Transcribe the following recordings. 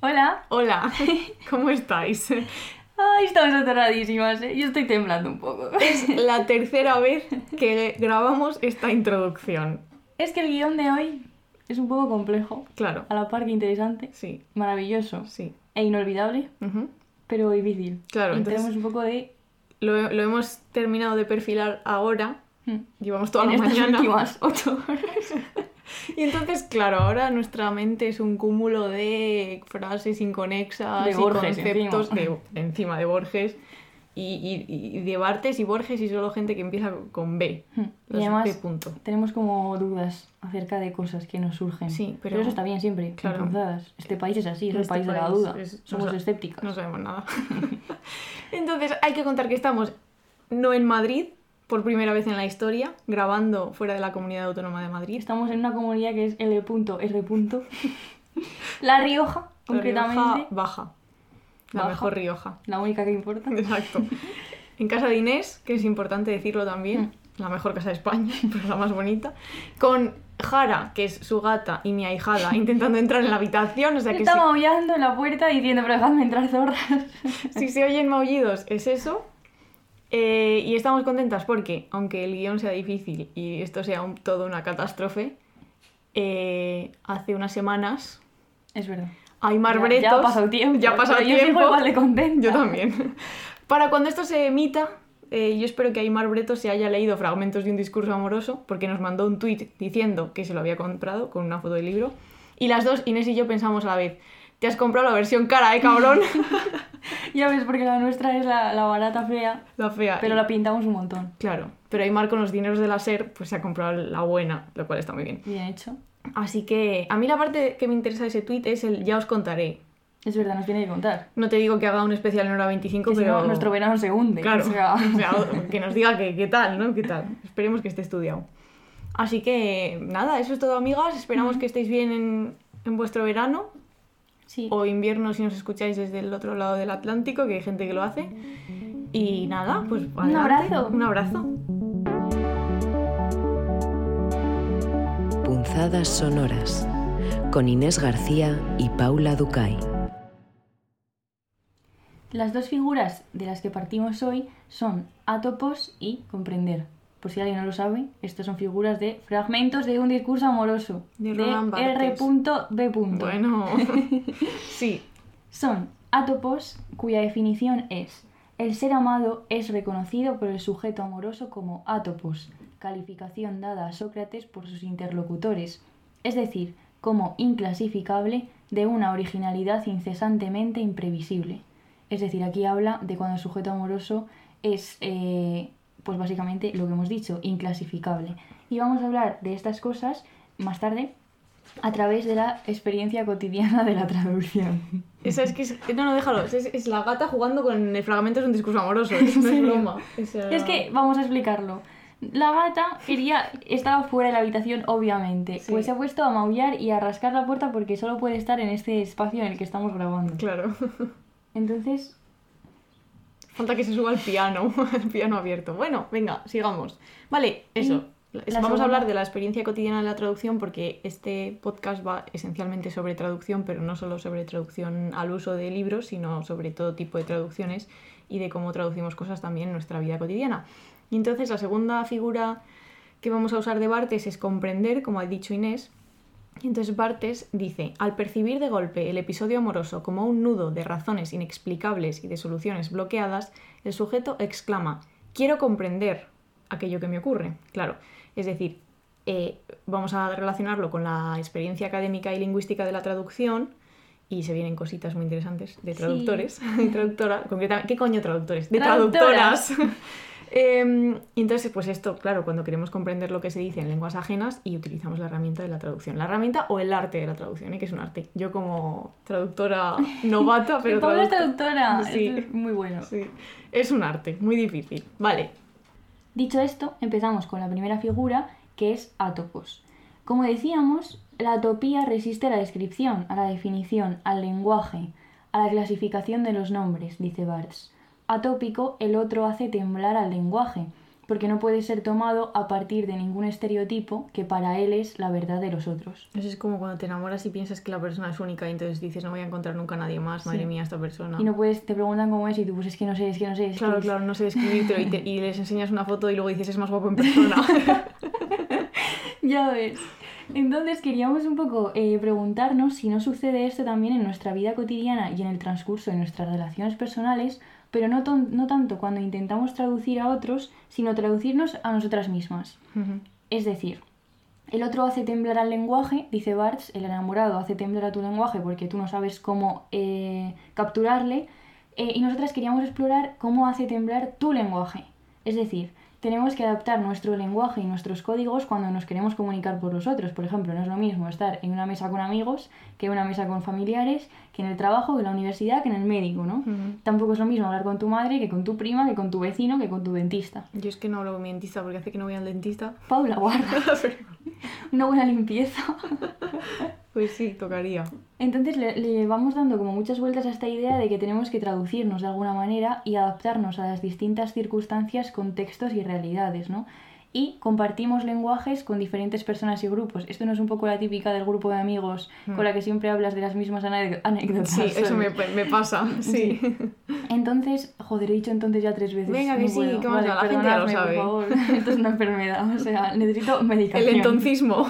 Hola. Hola, ¿cómo estáis? Ay, estamos aterradísimas, ¿eh? Yo estoy temblando un poco. Es la tercera vez que grabamos esta introducción. Es que el guion de hoy es un poco complejo, Claro, a la par que interesante, sí, maravilloso sí. e inolvidable, Ujú. pero difícil. Claro, y entonces- tenemos un poco de... Lo, lo hemos terminado de perfilar ahora. hmm, Llevamos toda en la estas mañana. últimas ocho horas. Y entonces, claro, ahora nuestra mente es un cúmulo de frases inconexas De y Borges, conceptos encima. de encima de Borges y, y- y de Bartes y Borges y solo gente que empieza con B. Hmm, Y además punto. tenemos como dudas acerca de cosas que nos surgen. Sí, pero- eso está bien siempre, Claro. Este país es así, es el Este país de la duda. es- Somos escépticos. No sabemos nada. Entonces, hay que contar que estamos no en Madrid, por primera vez en la historia, grabando fuera de la Comunidad Autónoma de Madrid. Estamos en una comunidad que es L.R. La Rioja, concretamente. La Rioja baja. La Baja. mejor Rioja. La única que importa. Exacto. En casa de Inés, que es importante decirlo Mm. también, la mejor casa de España, pero la más bonita. Con Jara, que es su gata, y mi ahijada, intentando entrar en la habitación. O sea que Está si, maullando en la puerta diciendo, pero dejadme entrar zorras. si se oyen maullidos, es eso. Eh, y estamos contentas porque, aunque el guion sea difícil y esto sea un- todo una catástrofe, eh, hace unas semanas Es verdad. Aymar Ya- Bretos... Ya ha pasado tiempo. Ya ha pasado Yo tiempo. sigo igual de contenta. Yo también. Para cuando esto se emita, eh, yo espero que Aymar Bretos se haya leído fragmentos de un discurso amoroso, porque nos mandó un tuit diciendo que se lo había comprado con una foto del libro. Y las dos, Inés y yo, pensamos a la vez: Te has comprado la versión cara, ¿eh, cabrón? Ya ves, porque la nuestra es la, la barata fea, la fea. pero Y- la pintamos un montón. Claro. Pero Aymar, con los dineros de la SER, pues se ha comprado la buena, lo cual está muy bien. Bien hecho. Así que a mí la parte que me interesa de ese tuit es el ya os contaré. Es verdad, nos tiene que contar. No te digo que haga un especial en hora 25, Que si pero. no, nuestro verano se hunde. Claro, O sea, o sea, que nos diga que, qué tal, ¿no? ¿Qué tal? Esperemos que esté estudiado. Así que nada, eso es todo, amigas. Esperamos que estéis bien en, en vuestro verano sí. o invierno si nos escucháis desde el otro lado del Atlántico, que hay gente que lo hace. Y nada, pues Un adelante. abrazo. Un abrazo. Punzadas sonoras con Inés García y Paula Ducay. Las dos figuras de las que partimos hoy son atopos y comprender. Por si alguien no lo sabe, estas son figuras de fragmentos de un discurso amoroso De Barthes. R.B. Bueno, sí, Son atopos cuya definición es el ser amado es reconocido por el sujeto amoroso como atopos, calificación dada a Sócrates por sus interlocutores, es decir, como inclasificable de una originalidad incesantemente imprevisible. Es decir, aquí habla de cuando el sujeto amoroso es, eh, pues básicamente lo que hemos dicho, inclasificable. Y vamos a hablar de estas cosas más tarde a través de la experiencia cotidiana de la traducción. esa es que es, no, no, déjalo. Es, es la gata jugando con el fragmento de un discurso amoroso. Es, no es broma. Esa- Es que, vamos a explicarlo. La gata quería, estaba fuera de la habitación, obviamente. Sí. Pues se ha puesto a maullar y a rascar la puerta porque solo puede estar en este espacio en el que estamos grabando. Claro. Entonces, Falta que se suba al piano, al piano abierto. Bueno, venga, sigamos. Vale, eso. Es- Vamos segunda- a hablar de la experiencia cotidiana de la traducción porque este podcast va esencialmente sobre traducción, pero no solo sobre traducción al uso de libros, sino sobre todo tipo de traducciones y de cómo traducimos cosas también en nuestra vida cotidiana. Y entonces la segunda figura que vamos a usar de Bartes es comprender, como ha dicho Inés, entonces Bartes dice, al percibir de golpe el episodio amoroso como un nudo de razones inexplicables y de soluciones bloqueadas, el sujeto exclama, quiero comprender aquello que me ocurre. Claro, es decir, eh, vamos a relacionarlo con la experiencia académica y lingüística de la traducción y se vienen cositas muy interesantes de Sí. traductores, de traductora, concretamente, ¿qué coño traductores? De Traductoras. traductoras. Y entonces, pues esto, claro, cuando queremos comprender lo que se dice en lenguas ajenas y utilizamos la herramienta de la traducción. La herramienta o el arte de la traducción, ¿eh? que es un arte. Yo como traductora novata, pero... Es traductora-. Sí. Es muy bueno. Sí, es un arte, muy difícil. Vale, Dicho esto, empezamos con la primera figura, que es atopos. Como decíamos, la atopía resiste a la descripción, a la definición, al lenguaje, a la clasificación de los nombres, dice Barthes. Atópico, el otro hace temblar al lenguaje, porque no puede ser tomado a partir de ningún estereotipo que para él es la verdad de los otros. Eso es como cuando te enamoras y piensas que la persona es única y entonces dices, no voy a encontrar nunca a nadie más, madre mía, esta persona. Y no puedes, te preguntan cómo es y tú pues es que no sé, es que no sé, es Claro, que es- claro, no sé describírtelo y, te- y les enseñas una foto y luego dices, es más guapo en persona. Ya ves. Entonces queríamos un poco eh, preguntarnos si no sucede esto también en nuestra vida cotidiana y en el transcurso de nuestras relaciones personales, pero no, tanto cuando intentamos traducir a otros, sino traducirnos a nosotras mismas. Es decir, el otro hace temblar al lenguaje, dice Barthes, el enamorado hace temblar a tu lenguaje porque tú no sabes cómo eh, capturarle, eh, y nosotras queríamos explorar cómo hace temblar tu lenguaje. Es decir, tenemos que adaptar nuestro lenguaje y nuestros códigos cuando nos queremos comunicar por los otros. Por ejemplo, no es lo mismo estar en una mesa con amigos que en una mesa con familiares, que en el trabajo, que en la universidad, que en el médico, ¿no? Tampoco es lo mismo hablar con tu madre que con tu prima, que con tu vecino, que con tu dentista. Yo es que no hablo con mi dentista porque hace que no voy al dentista. Paula, guarda. Una buena limpieza. Pues sí, tocaría. Entonces le, le vamos dando como muchas vueltas a esta idea de que tenemos que traducirnos de alguna manera y adaptarnos a las distintas circunstancias, contextos y realidades, ¿no? Y compartimos lenguajes con diferentes personas y grupos. Esto no es un poco la típica del grupo de amigos con la que siempre hablas de las mismas anécdotas. Sí, eso me, me pasa, sí. Entonces, joder, he dicho entonces ya tres veces. Venga, que no sí, puedo. ¿qué más da? La gente ya lo sabe. Por favor. Esto es una enfermedad, o sea, necesito El medicación. entoncismo.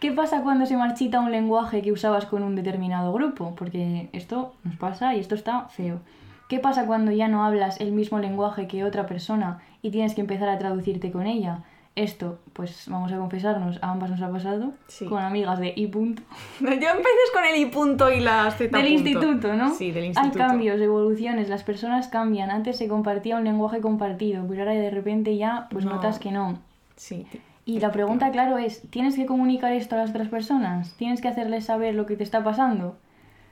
¿Qué pasa cuando se marchita un lenguaje que usabas con un determinado grupo? Porque esto nos pasa y esto está feo. ¿Qué pasa cuando ya no hablas el mismo lenguaje que otra persona y tienes que empezar a traducirte con ella? Esto, pues vamos a confesarnos, a ambas nos ha pasado Sí. con amigas de I. punto. Yo empecé con el I punto y las Z Del punto. instituto, ¿no? Sí, del Hay instituto. cambios, evoluciones, las personas cambian. Antes se compartía un lenguaje compartido, pero ahora de repente ya pues No. notas que no. Sí. Y la pregunta, claro, es, ¿tienes que comunicar esto a las otras personas? ¿Tienes que hacerles saber lo que te está pasando?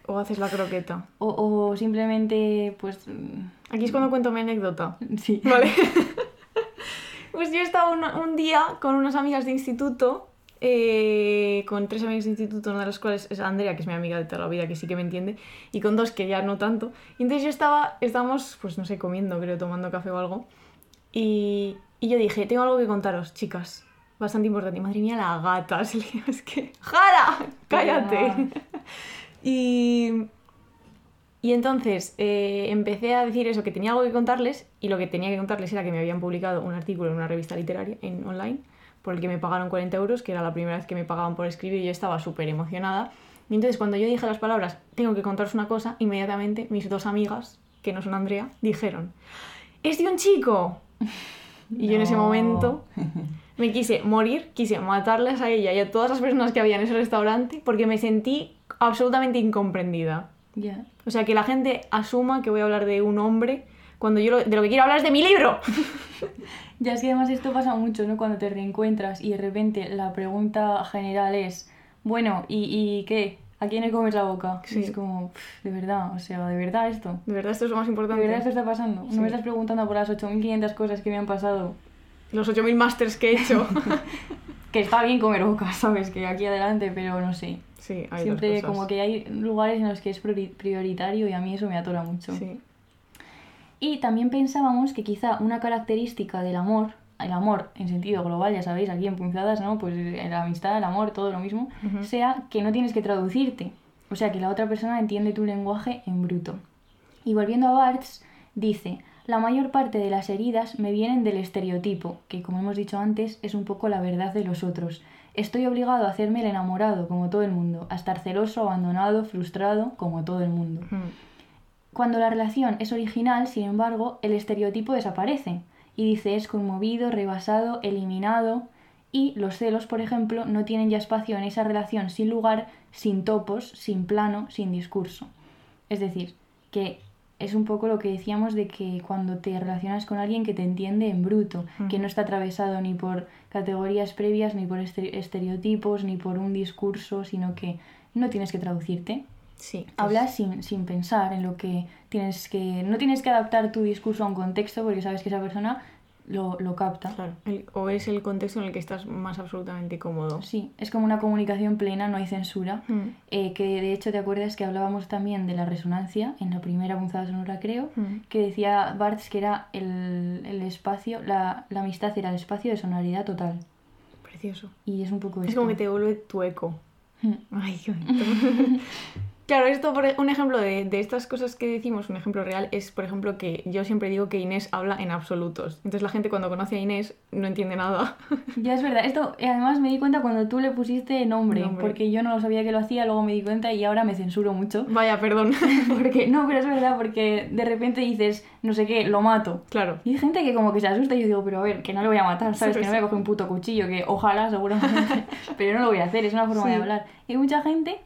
O haces la croqueta. O, o simplemente, pues... mm, Aquí es cuando cuento mi anécdota. Sí. Vale. pues yo estaba un, un día con unas amigas de instituto, eh, con tres amigas de instituto, una de las cuales es Andrea, que es mi amiga de toda la vida, que sí que me entiende, y con dos que ya no tanto. Y entonces yo estaba, estábamos, pues no sé, comiendo, creo, tomando café o algo. Y, y yo dije, tengo algo que contaros, chicas. Bastante importante. Y madre mía, la gata. Es que... ¡Jara! ¡Cállate! y, y entonces eh, empecé a decir eso, que tenía algo que contarles y lo que tenía que contarles era que me habían publicado un artículo en una revista literaria en online por el que me pagaron 40 euros, que era la primera vez que me pagaban por escribir y yo estaba súper emocionada. Y entonces cuando yo dije las palabras, tengo que contaros una cosa, inmediatamente mis dos amigas, que no son Andrea, dijeron, ¡es de un chico! Y yo en ese momento me quise morir, quise matarles a ella y a todas las personas que había en ese restaurante porque me sentí absolutamente incomprendida. Ya. O sea, que la gente asuma que voy a hablar de un hombre cuando yo lo- de lo que quiero hablar es de mi libro. Ya es que además esto pasa mucho, ¿no? Cuando te reencuentras y de repente la pregunta general es, bueno, ¿y, y qué? ¿A quién le comes la boca? Sí. Es como, "Pff, de verdad, o sea, de verdad esto. De verdad, esto es lo más De importante. verdad esto está pasando. Sí. No me estás preguntando por las 8.500 cosas que me han pasado. Los 8.000 masters que he hecho. Que está bien comer boca, ¿sabes? Que aquí adelante, pero no sé. sí, hay Siempre cosas. como que hay lugares en los que es priori- prioritario y a mí eso me atora mucho. Sí. Y también pensábamos que quizá una característica del amor, el amor en sentido global, ya sabéis, aquí en punzadas, ¿no? Pues eh, la amistad, el amor, todo lo mismo, sea que no tienes que traducirte. O sea, que la otra persona entiende tu lenguaje en bruto. Y volviendo a Barthes, dice, la mayor parte de las heridas me vienen del estereotipo, que como hemos dicho antes, es un poco la verdad de los otros. Estoy obligado a hacerme el enamorado, como todo el mundo, a estar celoso, abandonado, frustrado, como todo el mundo. Cuando la relación es original, sin embargo, el estereotipo desaparece y dice es conmovido, rebasado, eliminado y los celos, por ejemplo, no tienen ya espacio en esa relación sin lugar, sin topos, sin plano, sin discurso. Es decir, que es un poco lo que decíamos de que cuando te relacionas con alguien que te entiende en bruto, que no está atravesado ni por categorías previas, ni por estere- estereotipos, ni por un discurso, sino que no tienes que traducirte, Sí. pues- Hablas sin, sin pensar en lo que tienes que... No tienes que adaptar tu discurso a un contexto porque sabes que esa persona lo, lo capta. Claro. El- o es el contexto en el que estás más absolutamente cómodo. Sí, es como una comunicación plena, no hay censura. Mm. Eh, que de hecho te acuerdas que hablábamos también de la resonancia en la primera punzada sonora creo, Mm. que decía Barthes que era el, el espacio, la, la amistad era el espacio de sonoridad total. Precioso. Y es un poco Es esto. como que te devuelve tu eco. Mm. Ay, qué bonito. Claro, esto, por e- un ejemplo de, de estas cosas que decimos, un ejemplo real, es, por ejemplo, que yo siempre digo que Inés habla en absolutos. Entonces la gente cuando conoce a Inés no entiende nada. Ya es verdad, esto además me di cuenta cuando tú le pusiste nombre, Nombre. porque yo no lo sabía que lo hacía, luego me di cuenta y ahora me censuro mucho. Vaya, perdón. Porque, no, pero es verdad, porque de repente dices, no sé qué, lo mato. claro. Y hay gente que como que se asusta y yo digo, pero a ver, que no lo voy a matar, ¿sabes? Sí, que no voy a sí. coger un puto cuchillo, que ojalá, seguramente, pero no lo voy a hacer, es una forma Sí. de hablar. Y hay mucha gente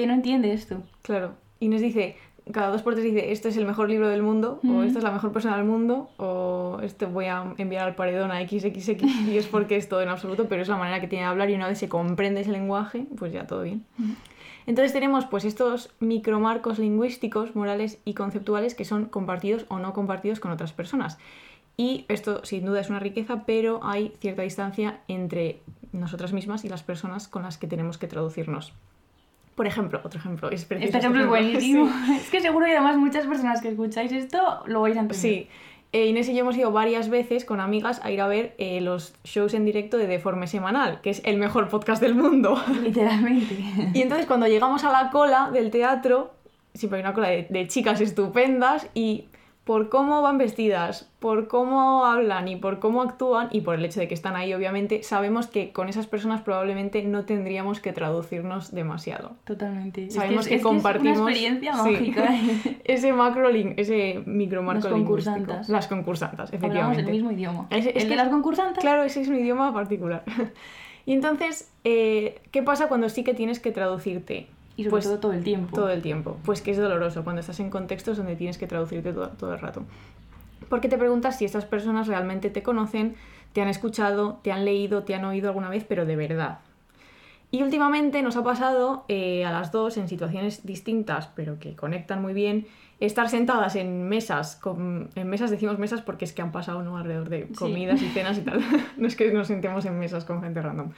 que no entiende esto. Claro. Inés dice, cada dos por tres dice, este es el mejor libro del mundo, o Mm. esta es la mejor persona del mundo, o este voy a enviar al paredón a XXX, y es porque es todo en absoluto, pero es la manera que tiene de hablar y una vez se comprende ese lenguaje, pues ya todo bien. Entonces tenemos pues estos micromarcos lingüísticos, morales y conceptuales que son compartidos o no compartidos con otras personas. Y esto sin duda es una riqueza, pero hay cierta distancia entre nosotras mismas y las personas con las que tenemos que traducirnos. Por ejemplo, otro ejemplo, es precioso Este ejemplo es buenísimo. Sí. Es que seguro que además muchas personas que escucháis esto lo vais a entender. Sí. Eh, Inés y yo hemos ido varias veces con amigas a ir a ver eh, los shows en directo de Deforme Semanal, que es el mejor podcast del mundo. Literalmente. Y entonces cuando llegamos a la cola del teatro, siempre hay una cola de, de chicas estupendas y por cómo van vestidas, por cómo hablan y por cómo actúan y por el hecho de que están ahí obviamente, sabemos que con esas personas probablemente no tendríamos que traducirnos demasiado. Totalmente. Sabemos es- que, es compartimos Es una experiencia sí, mágica. ese macro link, ese micromarco Las concursantas. Las concursantas, Hablamos efectivamente. el mismo idioma. Es- el de las concursantes. Claro, ese es un idioma particular. y entonces, eh, ¿qué pasa cuando sí que tienes que traducirte? Y sobre Pues, todo todo el tiempo. Todo el tiempo. Pues que es doloroso cuando estás en contextos donde tienes que traducirte todo, todo el rato. Porque te preguntas si estas personas realmente te conocen, te han escuchado, te han leído, te han oído alguna vez, pero de verdad. Y últimamente nos ha pasado eh, a las dos en situaciones distintas, pero que conectan muy bien, estar sentadas en mesas, con- en mesas decimos mesas porque es que han pasado ¿no? alrededor de Sí. comidas y cenas y tal. no es que nos sentemos en mesas con gente random.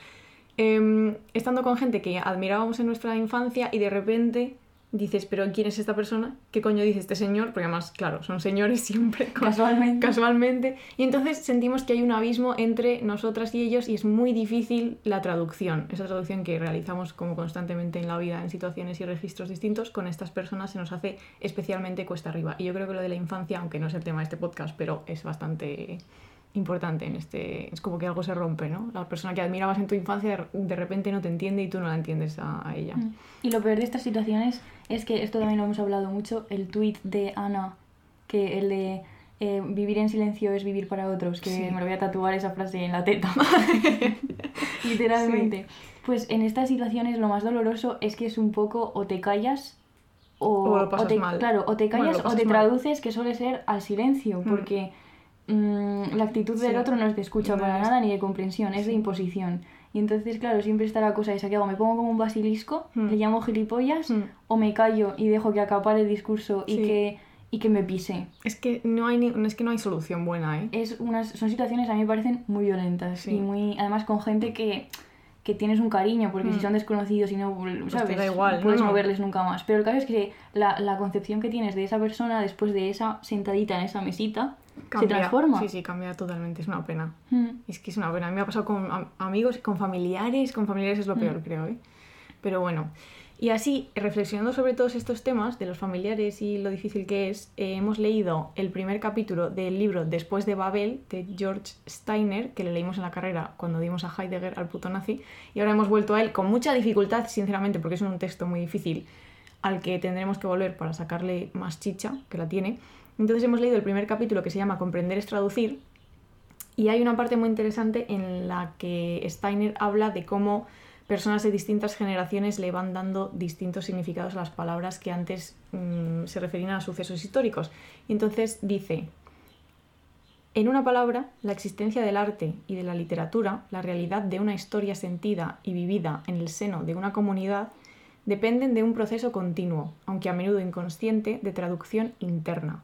Em, estando con gente que admirábamos en nuestra infancia y de repente dices, pero ¿quién es esta persona? ¿Qué coño dice este señor? Porque además, claro, son señores siempre. Casualmente. Casualmente. Y entonces sentimos que hay un abismo entre nosotras y ellos y es muy difícil la traducción. Esa traducción que realizamos como constantemente en la vida en situaciones y registros distintos, con estas personas se nos hace especialmente cuesta arriba. Y yo creo que lo de la infancia, aunque no es el tema de este podcast, pero es bastante importante en este... Es como que algo se rompe, ¿no? La persona que admirabas en tu infancia de- repente no te entiende y tú no la entiendes a, a ella. Mm. Y lo peor de estas situaciones es que esto también lo hemos hablado mucho, el tuit de Ana, que el de eh, vivir en silencio es vivir para otros, que Sí. me lo voy a tatuar esa frase en la teta. Literalmente. Pues en estas situaciones lo más doloroso es que es un poco o te callas o, O lo pasas te, mal. Claro, o te Bueno, callas lo o te mal. traduces, que suele ser al silencio, Mm. porque mm, la actitud del Sí. otro no es de escucha No para es- nada ni de comprensión, es de imposición. Y entonces, claro, siempre está la cosa esa que hago, me pongo como un basilisco, Mm. le llamo gilipollas, Mm. o me callo y dejo que acapare el discurso y, que, y que me pise. Es que no hay, ni- es que no hay solución buena, ¿eh? Es unas, son situaciones a mí me parecen muy violentas Sí. y muy, además con gente que, que tienes un cariño, porque si Mm. son desconocidos y no, ¿sabes? te da igual, puedes no, no, no. verles nunca más. Pero el caso es que la, la concepción que tienes de esa persona después de esa sentadita en esa mesita se Cambia. transforma. Sí, sí, cambia totalmente, es una pena. Mm. Es que es una pena. A mí me ha pasado con am- amigos, con familiares. Con familiares es lo peor, Mm. creo, ¿eh? Pero bueno. Y así, reflexionando sobre todos estos temas de los familiares y lo difícil que es, eh, hemos leído el primer capítulo del libro Después de Babel de George Steiner, que le leímos en la carrera cuando dimos a Heidegger al puto nazi, y ahora hemos vuelto a él con mucha dificultad, sinceramente, porque es un texto muy difícil al que tendremos que volver para sacarle más chicha, que la tiene. Entonces hemos leído el primer capítulo que se llama Comprender es traducir, y hay una parte muy interesante en la que Steiner habla de cómo personas de distintas generaciones le van dando distintos significados a las palabras que antes mm, se referían a sucesos históricos. Y entonces dice, en una palabra, la existencia del arte y de la literatura, la realidad de una historia sentida y vivida en el seno de una comunidad, dependen de un proceso continuo, aunque a menudo inconsciente, de traducción interna.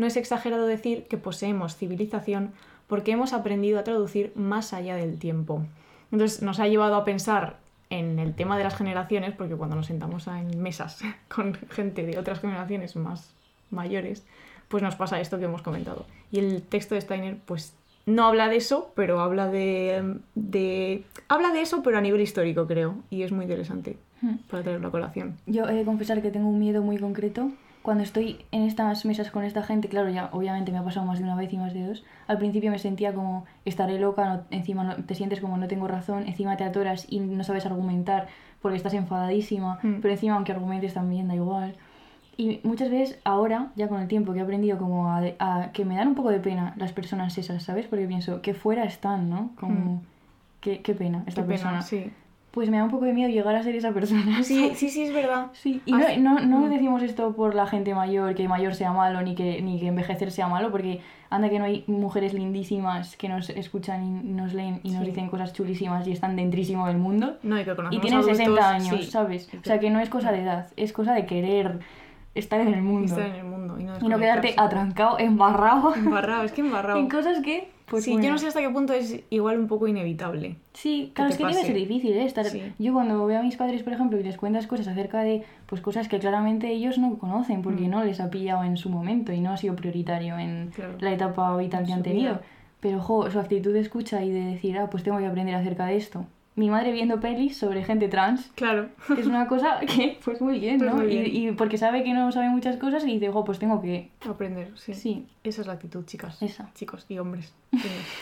No es exagerado decir que poseemos civilización porque hemos aprendido a traducir más allá del tiempo. Entonces nos ha llevado a pensar en el tema de las generaciones, porque cuando nos sentamos en mesas con gente de otras generaciones más mayores, pues nos pasa esto que hemos comentado. Y el texto de Steiner, pues no habla de eso, pero habla de, de habla de eso, pero a nivel histórico, creo, y es muy interesante Hmm. para traerlo a colación. Yo he de confesar que tengo un miedo muy concreto. Cuando estoy en estas mesas con esta gente, claro, ya obviamente me ha pasado más de una vez y más de dos. Al principio me sentía como estaré loca, no- encima no- te sientes como no tengo razón, encima te atoras y no sabes argumentar porque estás enfadadísima, Mm. pero encima aunque argumentes también da igual. Y muchas veces ahora, ya con el tiempo que he aprendido como a, a- que me dan un poco de pena las personas esas, ¿sabes? Porque pienso que fuera están, ¿no? Como Mm. qué, qué pena esta Qué pena, persona. sí. Pues me da un poco de miedo llegar a ser esa persona. Sí, sí, sí, es verdad. Sí, y no, Hace- no, no Mm. decimos esto por la gente mayor, que mayor sea malo, ni que, ni que envejecer sea malo, porque anda que no hay mujeres lindísimas que nos escuchan y nos leen y nos Sí. dicen cosas chulísimas y están dentrísimo del mundo. No, y que Y conocemos tienen adultos, 60 años, sí, ¿sabes? O sea, que no es cosa de edad, es cosa de querer estar en el mundo. estar en el mundo y no, Y no quedarte atrancado, embarrado Embarrado, es que embarrado. en cosas que... Pues sí, bueno. yo no sé hasta qué punto es igual un poco inevitable. Sí, claro, es que debe ser difícil, ¿eh? Estar... Sí. Yo cuando veo a mis padres, por ejemplo, y les cuentas cosas acerca de pues cosas que claramente ellos no conocen porque Mm. no les ha pillado en su momento y no ha sido prioritario en Claro. la etapa vital que han tenido. vida. Pero, jo, su actitud de escucha y de decir, ah, pues tengo que aprender acerca de esto. Mi madre viendo pelis sobre gente trans, Claro. que es una cosa que, pues muy bien, Pues ¿no? muy bien. Y, y porque sabe que no sabe muchas cosas y dice, jo, pues tengo que... Aprender, sí. Sí. Esa es la actitud, chicas. Esa. Chicos y hombres.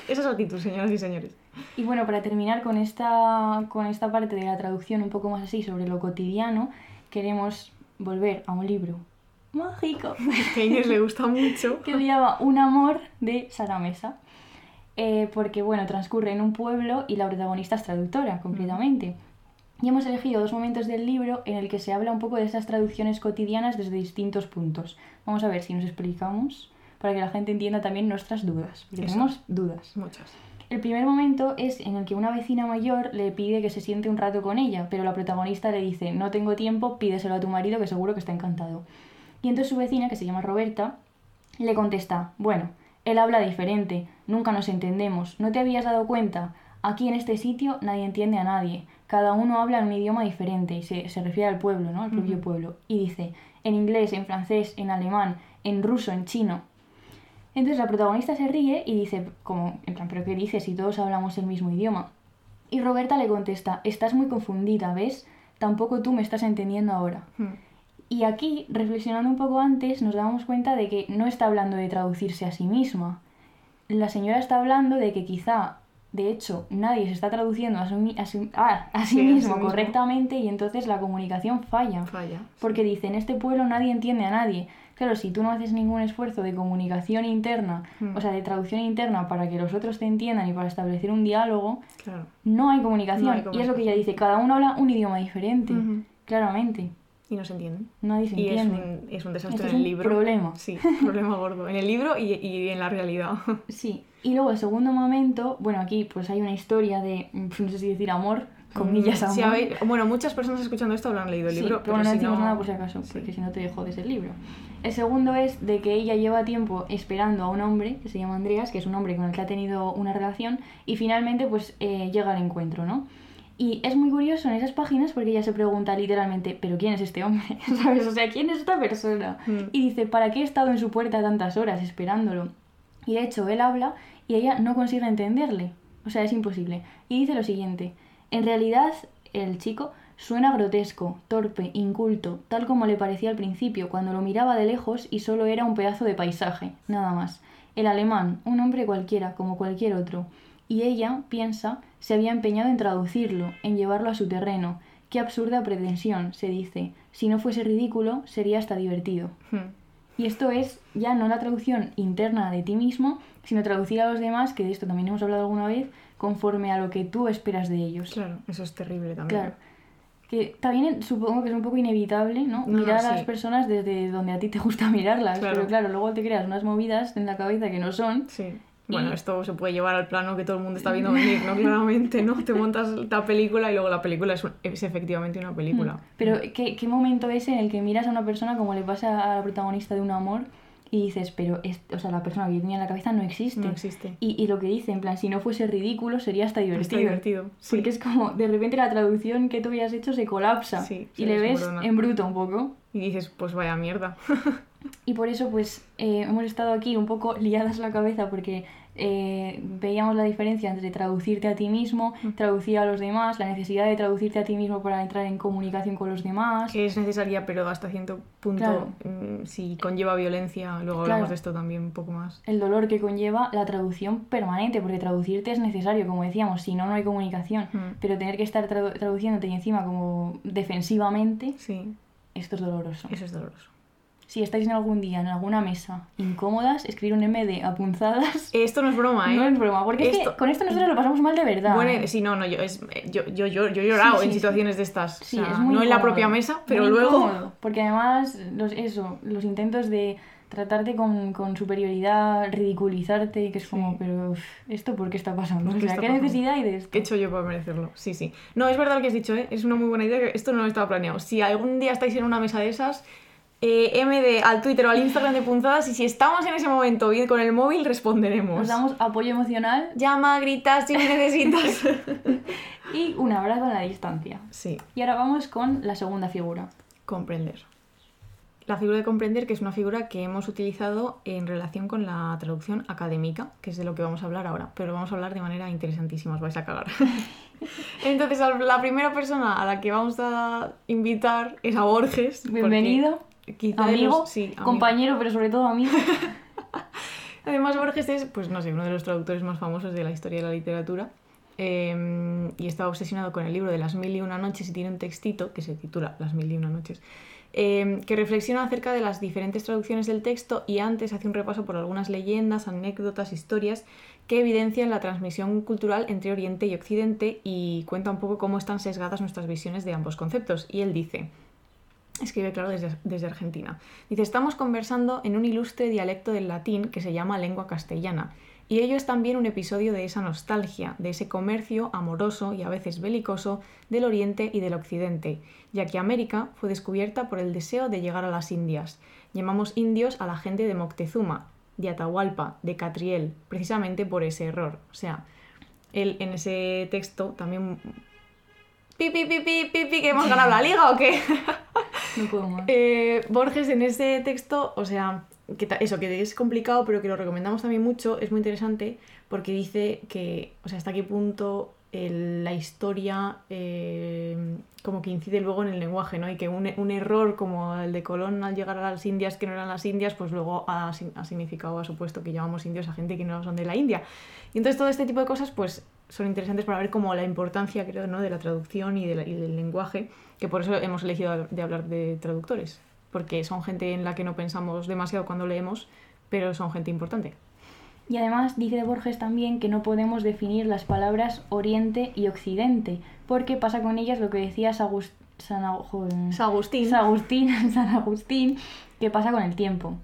Esa es la actitud, señoras y señores. Y bueno, para terminar con esta, con esta parte de la traducción un poco más así sobre lo cotidiano, queremos volver a un libro mágico Que a Inés le gusta mucho. que se llama Un amor de Sara Mesa. Eh, porque bueno, transcurre en un pueblo y la protagonista es traductora completamente. Y hemos elegido dos momentos del libro en el que se habla un poco de esas traducciones cotidianas desde distintos puntos. Vamos a ver si nos explicamos para que la gente entienda también nuestras dudas. Porque Eso. tenemos dudas. Muchas. El primer momento es en el que una vecina mayor le pide que se siente un rato con ella, pero la protagonista le dice, no tengo tiempo, pídeselo a tu marido que seguro que está encantado. Y entonces su vecina, que se llama Roberta, le contesta, bueno, él habla diferente, nunca nos entendemos, ¿no te habías dado cuenta? Aquí en este sitio nadie entiende a nadie, cada uno habla en un idioma diferente, y se, se refiere al pueblo, ¿no? Al propio pueblo. Y dice, en inglés, en francés, en alemán, en ruso, en chino. Entonces la protagonista se ríe y dice, como, en plan, ¿pero qué dices si todos hablamos el mismo idioma? Y Roberta le contesta, estás muy confundida, ¿ves? Tampoco tú me estás entendiendo ahora. Hmm. Y aquí, reflexionando un poco antes, nos damos cuenta de que no está hablando de traducirse a sí misma. La señora está hablando de que quizá, de hecho, nadie se está traduciendo a, su mi- a su- ah, a sí Sí, a sí mismo mismo. correctamente y entonces la comunicación falla. Falla. Porque dice, en este pueblo nadie entiende a nadie. Claro, si tú no haces ningún esfuerzo de comunicación interna, Hmm. o sea, de traducción interna para que los otros te entiendan y para establecer un diálogo, Claro. no hay comunicación. No hay Y es lo que ella dice, cada uno habla un idioma diferente, claramente. Y no se entienden. Nadie se Y es entiende. un, es un desastre es en el un libro. problema. Sí, problema gordo. En el libro y, y en la realidad. Sí. Y luego el segundo momento, bueno, aquí pues hay una historia de, mm, no sé si decir amor, comillas amor. Sí, a ver, bueno, muchas personas escuchando esto habrán leído el Sí, libro. pero bueno, no si decimos nada por si acaso, Sí. porque si no te jodes el libro. El segundo es de que ella lleva tiempo esperando a un hombre que se llama Andreas, que es un hombre con el que ha tenido una relación, y finalmente pues eh, llega al encuentro, ¿no? Y es muy curioso en esas páginas porque ella se pregunta literalmente, ¿pero quién es este hombre? ¿Sabes? O sea, ¿quién es esta persona? Mm. Y dice, ¿para qué he estado en su puerta tantas horas esperándolo? Y de hecho, él habla y ella no consigue entenderle. O sea, es imposible. Y dice lo siguiente, en realidad el chico suena grotesco, torpe, inculto, tal como le parecía al principio, cuando lo miraba de lejos y solo era un pedazo de paisaje, nada más. El alemán, un hombre cualquiera, como cualquier otro. Y ella, piensa, se había empeñado en traducirlo, en llevarlo a su terreno. Qué absurda pretensión, se dice. Si no fuese ridículo, sería hasta divertido. Hmm. Y esto es ya no la traducción interna de ti mismo, sino traducir a los demás, que de esto también hemos hablado alguna vez, conforme a lo que tú esperas de ellos. Claro, eso es terrible también. Claro. Que también supongo que es un poco inevitable, ¿no? No, Mirar no, a las sí. personas desde donde a ti te gusta mirarlas. Claro. Pero claro, luego te creas unas movidas en la cabeza que no son. Sí. Bueno, Y- esto se puede llevar al plano que todo el mundo está viendo venir, ¿no? Claramente, ¿no? Te montas la película y luego la película es, un- es efectivamente una película. Pero ¿qué, qué momento es en el que miras a una persona como le pasa a la protagonista de un amor y dices, pero es, o sea, la persona que yo tenía en la cabeza no existe. No existe. Y, y lo que dice, en plan, si no fuese ridículo, sería hasta divertido. Está divertido. Sí. Porque es como, de repente la traducción que tú habías hecho se colapsa Sí, y se le ves en bruto un poco. Y dices, pues vaya mierda. Y por eso, pues, eh, hemos estado aquí un poco liadas la cabeza porque eh, veíamos la diferencia entre traducirte a ti mismo, Mm. traducir a los demás, la necesidad de traducirte a ti mismo para entrar en comunicación con los demás. que es necesaria, pero hasta cierto punto, Claro. mm, si conlleva violencia, luego hablamos Claro. de esto también un poco más. El dolor que conlleva la traducción permanente, porque traducirte es necesario, como decíamos, si no, no hay comunicación. Mm. Pero tener que estar tradu- traduciéndote y encima como defensivamente, Sí, esto es doloroso. eso es doloroso. Si estáis en algún día en alguna mesa incómodas, escribir un MD a punzadas Esto no es broma, ¿eh? no es broma, porque es que con esto nosotros lo pasamos mal de verdad. Bueno, sí, no, no, yo, es, yo, yo, yo, yo he llorado Sí, sí, en sí. situaciones de estas. Sí, o sea, es muy no en la propia mesa, pero muy luego. incómodo, porque además, los, eso, los intentos de tratarte con, con superioridad, ridiculizarte, que es como, pero ¿esto por qué está pasando? ¿Por O qué sea, ¿qué pasando? necesidad hay de esto? ¿Qué he hecho yo para merecerlo? Sí, sí. No, es verdad lo que has dicho, ¿eh? Es una muy buena idea. que Esto no lo estaba planeado. Si algún día estáis en una mesa de esas, eh, MD al Twitter o al Instagram de punzadas y si estamos en ese momento bien con el móvil, responderemos. Nos damos apoyo emocional Llama, grita si me necesitas. y un abrazo a la distancia. sí, Y ahora vamos con la segunda figura. comprender. La figura de comprender, que es una figura que hemos utilizado en relación con la traducción académica, que es de lo que vamos a hablar ahora, pero lo vamos a hablar de manera interesantísima, os vais a cagar. Entonces, la primera persona a la que vamos a invitar es a Borges. Bienvenido, quizá de amigo, los- sí, amigo. compañero, pero sobre todo amigo. Además, Borges es, pues no sé, uno de los traductores más famosos de la historia de la literatura. eh, y estaba obsesionado con el libro de Las Mil y Una Noches y tiene un textito que se titula Las Mil y Una Noches, eh, que reflexiona acerca de las diferentes traducciones del texto y antes hace un repaso por algunas leyendas, anécdotas, historias que evidencian la transmisión cultural entre Oriente y Occidente y cuenta un poco cómo están sesgadas nuestras visiones de ambos conceptos. Y él dice, escribe claro desde, desde Argentina. Dice, estamos conversando en un ilustre dialecto del latín que se llama lengua castellana. Y ello es también un episodio de esa nostalgia, de ese comercio amoroso y a veces belicoso del Oriente y del Occidente, ya que América fue descubierta por el deseo de llegar a las Indias. Llamamos indios a la gente de Moctezuma, de Atahualpa, de Catriel, precisamente por ese error. O sea, él en ese texto también... Pi, pi, pi, que hemos ganado la liga o qué? No puedo más. Eh, Borges en ese texto, o sea, que eso, que es complicado, pero que lo recomendamos también mucho, es muy interesante porque dice que, o sea, hasta qué punto la historia eh, como que incide luego en el lenguaje, ¿no? Y que un, error como el de Colón al llegar a las Indias que no eran las Indias, pues luego ha significado, ha supuesto que llamamos indios a gente que no son de la India. Y entonces todo este tipo de cosas, pues son interesantes para ver como la importancia, creo, ¿no? de la traducción y, de la- y del lenguaje, que por eso hemos elegido de hablar de traductores, porque son gente en la que no pensamos demasiado cuando leemos, pero son gente importante. Y además dice Borges también que no podemos definir las palabras Oriente y Occidente, porque pasa con ellas lo que decía Sagust- San, joder, San Agustín. San Agustín, San Agustín, que pasa con el tiempo.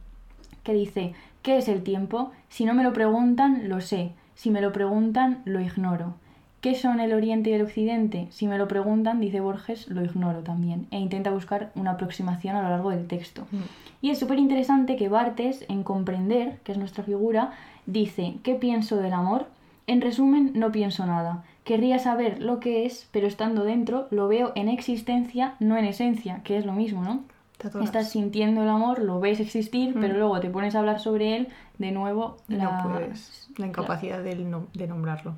Que dice, ¿qué es el tiempo? Si no me lo preguntan, lo sé. Si me lo preguntan, lo ignoro. ¿Qué son el Oriente y el Occidente? Si me lo preguntan, dice Borges, lo ignoro también. E intenta buscar una aproximación a lo largo del texto. Mm. Y es súper interesante que Bartes, en Comprender, que es nuestra figura, dice, ¿qué pienso del amor? En resumen, no pienso nada. Querría saber lo que es, pero estando dentro lo veo en existencia, no en esencia, que es lo mismo, ¿no? Estás sintiendo el amor, lo ves existir, Mm. pero luego te pones a hablar sobre él, de nuevo No la- puedes. La incapacidad no- de nombrarlo.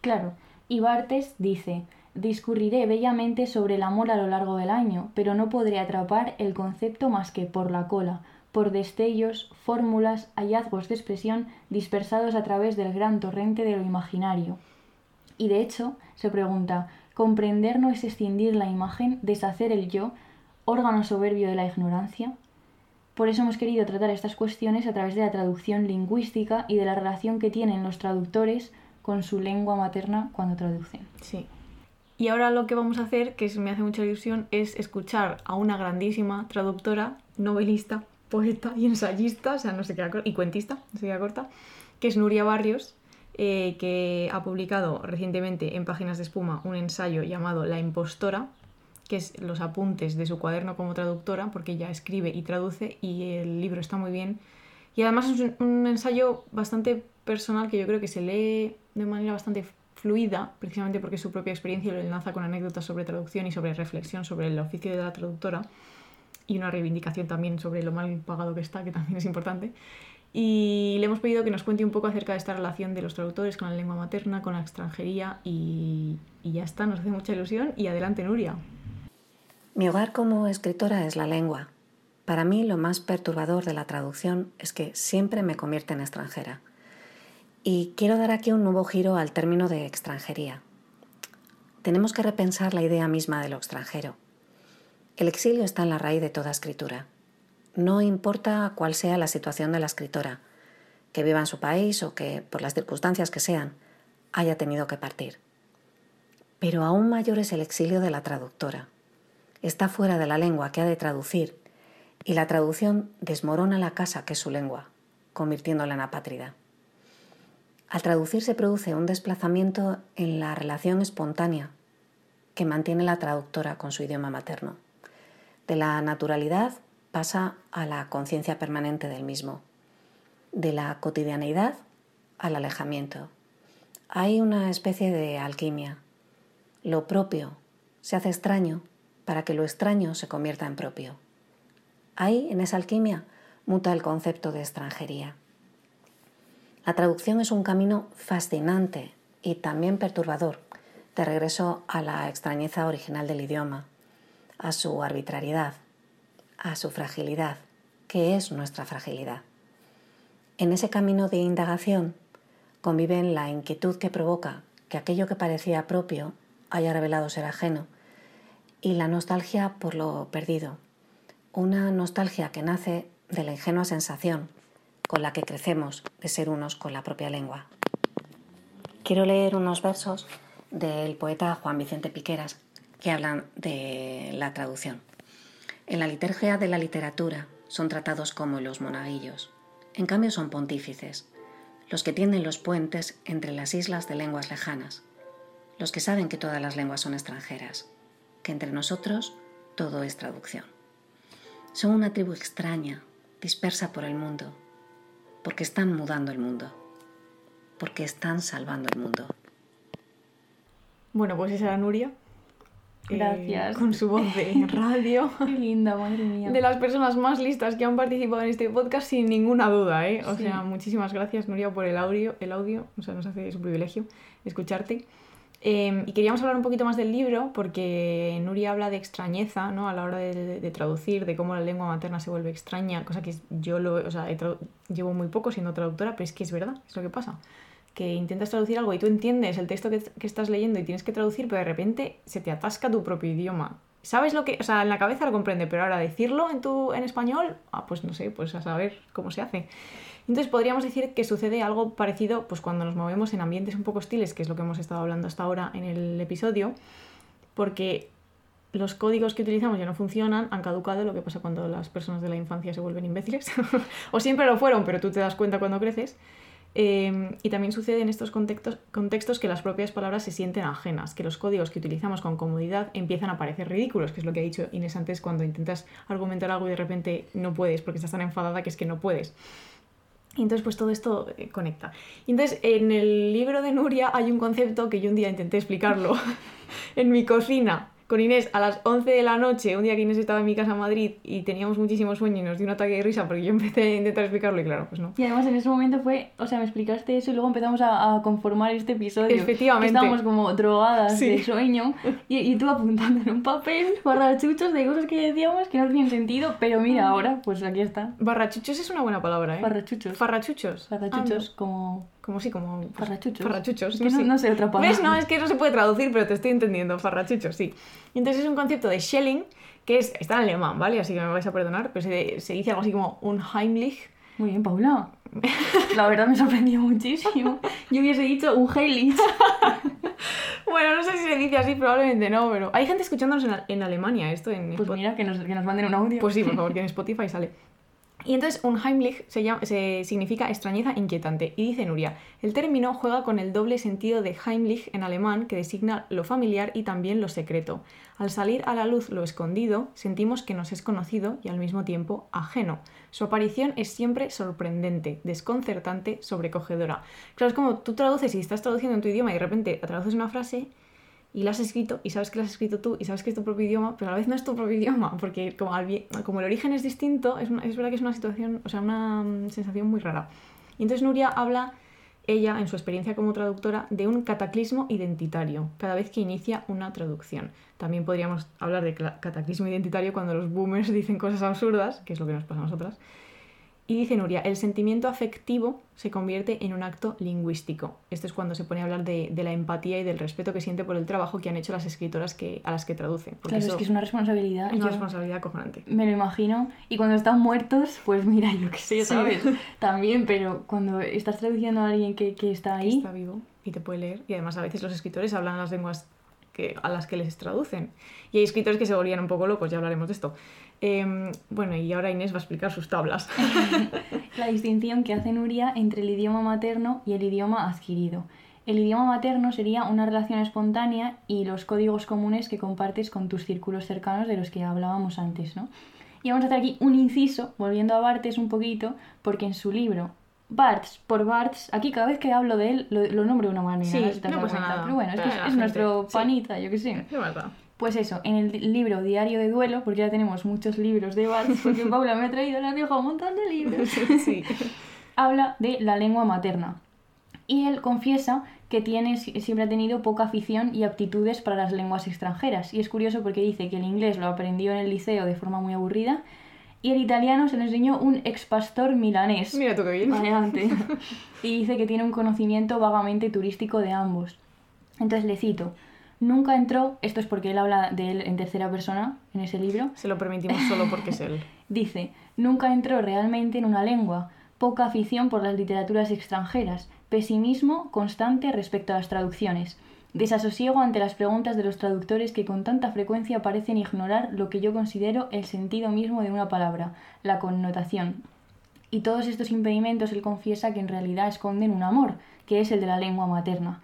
Claro, y Bartes dice, discurriré bellamente sobre el amor a lo largo del año, pero no podré atrapar el concepto más que por la cola, por destellos, fórmulas, hallazgos de expresión dispersados a través del gran torrente de lo imaginario. Y de hecho, se pregunta, ¿comprender no es escindir la imagen, deshacer el yo, órgano soberbio de la ignorancia? Por eso hemos querido tratar estas cuestiones a través de la traducción lingüística y de la relación que tienen los traductores con su lengua materna cuando traducen. Sí. Y ahora lo que vamos a hacer, que me hace mucha ilusión, es escuchar a una grandísima traductora, novelista, poeta y ensayista, o sea, no y cuentista, no corta, que es Nuria Barrios, eh, que ha publicado recientemente en Páginas de Espuma un ensayo llamado La impostora, que es los apuntes de su cuaderno como traductora, porque ella escribe y traduce y el libro está muy bien. Y además es un, un ensayo bastante personal que yo creo que se lee de manera bastante fluida, precisamente porque su propia experiencia lo enlaza con anécdotas sobre traducción y sobre reflexión sobre el oficio de la traductora y una reivindicación también sobre lo mal pagado que está, que también es importante. Y le hemos pedido que nos cuente un poco acerca de esta relación de los traductores con la lengua materna, con la extranjería y, y ya está, nos hace mucha ilusión y adelante Nuria. Mi hogar como escritora es la lengua. Para mí lo más perturbador de la traducción es que siempre me convierte en extranjera. Y quiero dar aquí un nuevo giro al término de extranjería. Tenemos que repensar la idea misma de lo extranjero. El exilio está en la raíz de toda escritura. No importa cuál sea la situación de la escritora, que viva en su país o que, por las circunstancias que sean, haya tenido que partir. Pero aún mayor es el exilio de la traductora. Está fuera de la lengua que ha de traducir y la traducción desmorona la casa que es su lengua, convirtiéndola en apátrida. Al traducir se produce un desplazamiento en la relación espontánea que mantiene la traductora con su idioma materno. De la naturalidad pasa a la conciencia permanente del mismo, de la cotidianeidad al alejamiento. Hay una especie de alquimia. Lo propio se hace extraño para que lo extraño se convierta en propio. Ahí, en esa alquimia, muta el concepto de extranjería. La traducción es un camino fascinante y también perturbador de regreso a la extrañeza original del idioma, a su arbitrariedad, a su fragilidad, que es nuestra fragilidad. En ese camino de indagación conviven la inquietud que provoca que aquello que parecía propio haya revelado ser ajeno y la nostalgia por lo perdido, una nostalgia que nace de la ingenua sensación con la que crecemos de ser unos con la propia lengua. Quiero leer unos versos del poeta Juan Vicente Piqueras que hablan de la traducción. En la liturgia de la literatura son tratados como los monaguillos. En cambio son pontífices, los que tienden los puentes entre las islas de lenguas lejanas, los que saben que todas las lenguas son extranjeras, que entre nosotros todo es traducción. Son una tribu extraña, dispersa por el mundo, porque están mudando el mundo, porque están salvando el mundo. Bueno, pues esa era Nuria. eh, Gracias. con su voz de radio. Qué linda, madre mía. de las personas más listas que han participado en este podcast sin ninguna duda, ¿eh? O Sí. sea, muchísimas gracias Nuria por el audio, el audio, o sea, nos hace es un privilegio escucharte. Eh, y queríamos hablar un poquito más del libro porque Nuria habla de extrañeza, ¿no? A la hora de, traducir, de cómo la lengua materna se vuelve extraña, cosa que yo lo, o sea, llevo muy poco siendo traductora, pero es que es verdad, es lo que pasa. Que intentas traducir algo y tú entiendes el texto que, que estás leyendo y tienes que traducir, pero de repente se te atasca tu propio idioma. ¿Sabes lo que.? O sea, en la cabeza lo comprende, pero ahora decirlo en, tu, en español, ah, pues no sé, pues a saber cómo se hace. Entonces podríamos decir que sucede algo parecido pues cuando nos movemos en ambientes un poco hostiles, que es lo que hemos estado hablando hasta ahora en el episodio, porque los códigos que utilizamos ya no funcionan, han caducado, lo que pasa cuando las personas de la infancia se vuelven imbéciles, o siempre lo fueron, pero tú te das cuenta cuando creces. Eh, y también sucede en estos contextos, contextos que las propias palabras se sienten ajenas, que los códigos que utilizamos con comodidad empiezan a parecer ridículos, que es lo que ha dicho Inés antes cuando intentas argumentar algo y de repente no puedes porque estás tan enfadada que es que no puedes. Y entonces pues todo esto eh, conecta. Y entonces en el libro de Nuria hay un concepto que yo un día intenté explicarlo en mi cocina con Inés a las 11 de la noche, un día que Inés estaba en mi casa en Madrid y teníamos muchísimo sueño y nos dio un ataque de risa porque yo empecé a intentar explicarlo y claro, pues no. Y además en ese momento fue, o sea, me explicaste eso y luego empezamos a, a conformar este episodio. Efectivamente. Estábamos como drogadas Sí. de sueño y, y tú apuntando en un papel barrachuchos de cosas que decíamos que no tenían sentido, pero mira, ahora pues aquí está. Barrachuchos es una buena palabra, ¿eh? Farrachuchos. Farrachuchos. Farrachuchos, Ah, no. como sí, como... pues, Farrachuchos. Farrachuchos. Que no, sí. no sé otra palabra. ¿Ves? No, es que no se puede traducir, pero te estoy entendiendo. Farrachuchos, sí. Y entonces es un concepto de Schelling que es, está en alemán, ¿vale? Así que me vais a perdonar, pero se, se dice algo así como un Heimlich. Muy bien, Paula. La verdad me sorprendió muchísimo. Yo hubiese dicho un Heilig. Bueno, no sé si se dice así, probablemente no, pero hay gente escuchándonos en, en Alemania esto en Pues Spot- mira, que nos, que nos manden un audio. Pues sí, por favor, que en Spotify sale. Y entonces Unheimlich se, llama- se significa extrañeza inquietante. Y dice Nuria, el término juega con el doble sentido de Heimlich en alemán, que designa lo familiar y también lo secreto. Al salir a la luz lo escondido, sentimos que nos es conocido y al mismo tiempo ajeno. Su aparición es siempre sorprendente, desconcertante, sobrecogedora. Claro, es como tú traduces y estás traduciendo en tu idioma y de repente traduces una frase y la has escrito y sabes que la has escrito tú y sabes que es tu propio idioma, pero a la vez no es tu propio idioma, porque como, al como el origen es distinto, es, una- es verdad que es una situación, o sea, una mm, sensación muy rara. Y entonces Nuria habla, ella, en su experiencia como traductora, de un cataclismo identitario cada vez que inicia una traducción. También podríamos hablar de cataclismo identitario cuando los boomers dicen cosas absurdas, que es lo que nos pasa a nosotras. Y dice Nuria, el sentimiento afectivo se convierte en un acto lingüístico. Esto es cuando se pone a hablar de, de la empatía y del respeto que siente por el trabajo que han hecho las escritoras que, a las que traducen. Porque Claro, eso es que es una responsabilidad. es una responsabilidad acojonante. Me lo imagino. Y cuando están muertos, pues mira, yo qué sé, Sí. ¿sabes? También, pero cuando estás traduciendo a alguien que, que está que ahí, está vivo y te puede leer. Y además a veces los escritores hablan las lenguas que, a las que les traducen. Y hay escritores que se volvían un poco locos, ya hablaremos de esto. Em, bueno, y ahora Inés va a explicar sus tablas. la distinción que hace Nuria entre el idioma materno y el idioma adquirido. El idioma materno sería una relación espontánea y los códigos comunes que compartes con tus círculos cercanos de los que hablábamos antes, ¿no? Y vamos a hacer aquí un inciso, volviendo a Barthes un poquito, porque en su libro Barthes, por Barthes, aquí cada vez que hablo de él lo, lo nombro de una manera, Sí, no pasa nada. pero bueno, es, que es, nuestro sí. panita, yo qué sé. ¿Qué más da? Pues eso, en el libro Diario de Duelo, porque ya tenemos muchos libros de Barthes, porque Paula me ha traído la vieja un montón de libros, Sí. habla de la lengua materna. Y él confiesa que tiene, siempre ha tenido poca afición y aptitudes para las lenguas extranjeras. Y es curioso porque dice que el inglés lo aprendió en el liceo de forma muy aburrida y el italiano se lo enseñó un ex pastor milanés. Mira tú qué bien. Adelante. Y dice que tiene un conocimiento vagamente turístico de ambos. Entonces le cito, nunca entró, esto es porque él habla de él en tercera persona en ese libro, Se lo permitimos solo porque es él. dice, nunca entró realmente en una lengua, poca afición por las literaturas extranjeras, pesimismo constante respecto a las traducciones, desasosiego ante las preguntas de los traductores que con tanta frecuencia parecen ignorar lo que yo considero el sentido mismo de una palabra, la connotación, y todos estos impedimentos él confiesa que en realidad esconden un amor, que es el de la lengua materna.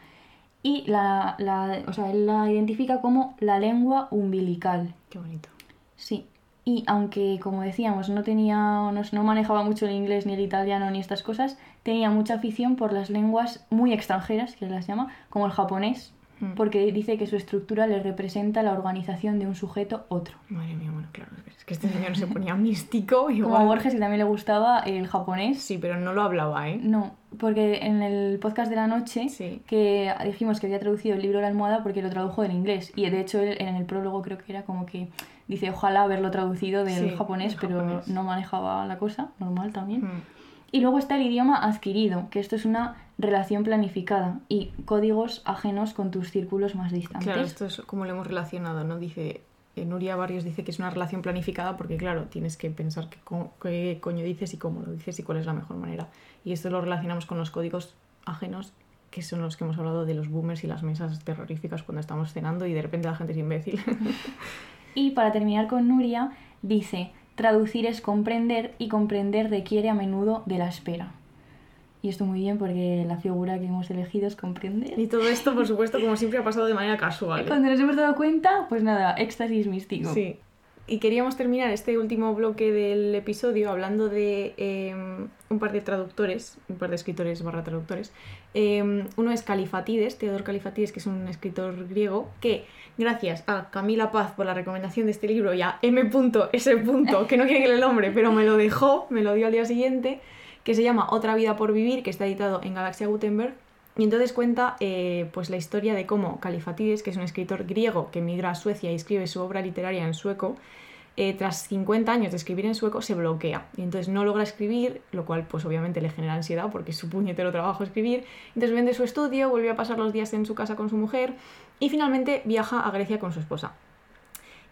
Y la, la- o sea, él la identifica como la lengua umbilical. Qué bonito. Sí. Y aunque, como decíamos, no tenía, no, no manejaba mucho el inglés ni el italiano ni estas cosas, tenía mucha afición por las lenguas muy extranjeras, que él las llama, como el japonés, Mm. porque dice que su estructura le representa la organización de un sujeto otro. Madre mía, bueno, claro. Es que este señor se ponía místico y Como a Borges, que también le gustaba el japonés, Sí, pero no lo hablaba, ¿eh? No, porque en el podcast de la noche Sí. que dijimos que había traducido el libro La almohada porque lo tradujo del inglés y de hecho en el prólogo creo que era como que dice ojalá haberlo traducido del Sí, japonés, pero no manejaba la cosa, normal también. Mm. Y luego está el idioma adquirido, que esto es una relación planificada y códigos ajenos con tus círculos más distantes. Claro, esto es como lo hemos relacionado, ¿no? Dice, eh, Nuria Barrios dice que es una relación planificada porque, claro, tienes que pensar qué, co- qué coño dices y cómo lo dices y cuál es la mejor manera. Y esto lo relacionamos con los códigos ajenos, que son los que hemos hablado de los boomers y las mesas terroríficas cuando estamos cenando y de repente la gente es imbécil. Y para terminar con Nuria, dice, traducir es comprender y comprender requiere a menudo de la espera. Y esto muy bien porque la figura que hemos elegido es comprender. y todo esto, por supuesto, como siempre, ha pasado de manera casual. ¿eh? Cuando nos hemos dado cuenta, pues nada, éxtasis místico. Sí. Y queríamos terminar este último bloque del episodio hablando de eh, un par de traductores, un par de escritores barra traductores. Eh, uno es Califatides, Teodor Califatides, que es un escritor griego, que gracias a Camila Paz por la recomendación de este libro y a M.S. que no quiere que le nombre, pero me lo dejó, me lo dio al día siguiente, que se llama Otra vida por vivir, que está editado en Galaxia Gutenberg. Y entonces cuenta eh, pues la historia de cómo Califatides, que es un escritor griego que emigra a Suecia y escribe su obra literaria en sueco, eh, tras 50 años de escribir en sueco se bloquea y entonces no logra escribir, lo cual pues obviamente le genera ansiedad porque es su puñetero trabajo escribir. Entonces vende su estudio, vuelve a pasar los días en su casa con su mujer y finalmente viaja a Grecia con su esposa.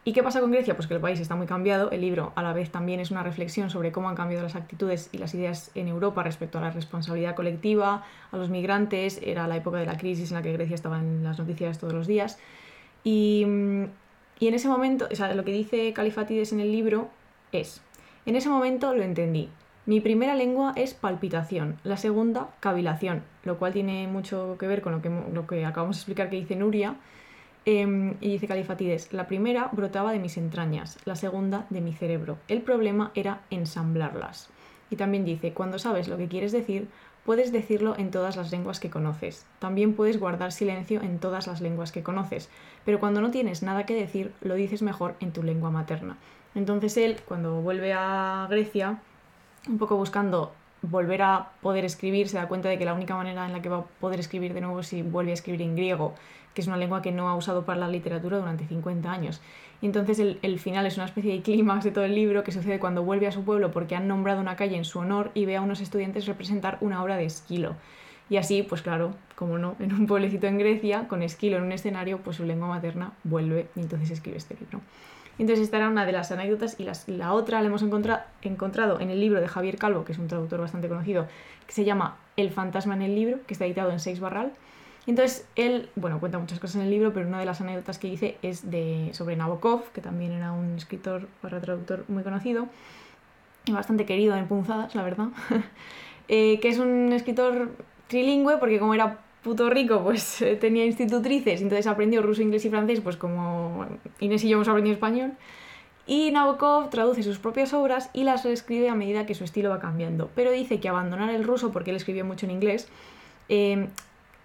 ¿Y qué pasa con Grecia? Pues que el país está muy cambiado. El libro a la vez también es una reflexión sobre cómo han cambiado las actitudes y las ideas en Europa respecto a la responsabilidad colectiva, a los migrantes. Era la época de la crisis en la que Grecia estaba en las noticias todos los días. Y, en ese momento, o sea, lo que dice Califatides en el libro es, En ese momento lo entendí. Mi primera lengua es palpitación, la segunda cavilación, lo cual tiene mucho que ver con lo que, lo que acabamos de explicar que dice Nuria. Em, y dice Califatides, la primera brotaba de mis entrañas, la segunda de mi cerebro. El problema era ensamblarlas. Y también dice, cuando sabes lo que quieres decir, puedes decirlo en todas las lenguas que conoces. También puedes guardar silencio en todas las lenguas que conoces. Pero cuando no tienes nada que decir, lo dices mejor en tu lengua materna. Entonces él, cuando vuelve a Grecia, un poco buscando volver a poder escribir, se da cuenta de que la única manera en la que va a poder escribir de nuevo es si vuelve a escribir en griego, que es una lengua que no ha usado para la literatura durante 50 años. Y entonces el, el final es una especie de clímax de todo el libro que sucede cuando vuelve a su pueblo porque han nombrado una calle en su honor y ve a unos estudiantes representar una obra de Esquilo. Y así, pues claro, como no, en un pueblecito en Grecia, con Esquilo en un escenario, pues su lengua materna vuelve y entonces escribe este libro. Entonces esta era una de las anécdotas y la otra la hemos encontra- encontrado en el libro de Javier Calvo, que es un traductor bastante conocido, que se llama El fantasma en el libro, que está editado en Seis Barral. Entonces él, bueno, cuenta muchas cosas en el libro, pero una de las anécdotas que dice es de, sobre Nabokov, que también era un escritor barra traductor muy conocido y bastante querido en punzadas, la verdad, Eh, que es un escritor trilingüe porque como era puto rico, pues eh, tenía institutrices, entonces aprendió ruso, inglés y francés, pues como Inés y yo hemos aprendido español. Y Nabokov traduce sus propias obras y las reescribe a medida que su estilo va cambiando. Pero dice que abandonar el ruso, porque él escribió mucho en inglés, eh,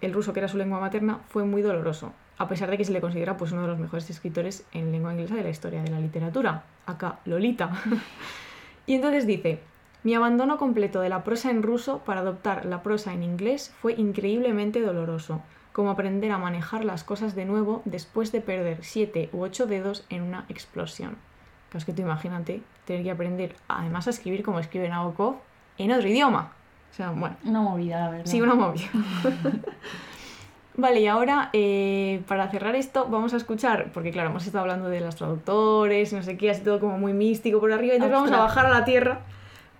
el ruso que era su lengua materna, fue muy doloroso. A pesar de que se le considera pues, uno de los mejores escritores en lengua inglesa de la historia de la literatura. Acá, Lolita. y entonces dice, mi abandono completo de la prosa en ruso para adoptar la prosa en inglés fue increíblemente doloroso, como aprender a manejar las cosas de nuevo después de perder siete u ocho dedos en una explosión. Claro, es que tú imagínate tener que aprender además a escribir como escribe Nabokov en otro idioma. O sea, bueno, Una movida, la verdad. sí, una movida. Vale, y ahora eh, para cerrar esto vamos a escuchar, porque claro, hemos estado hablando de los traductores, no sé qué, así todo como muy místico por arriba, entonces vamos a bajar a la tierra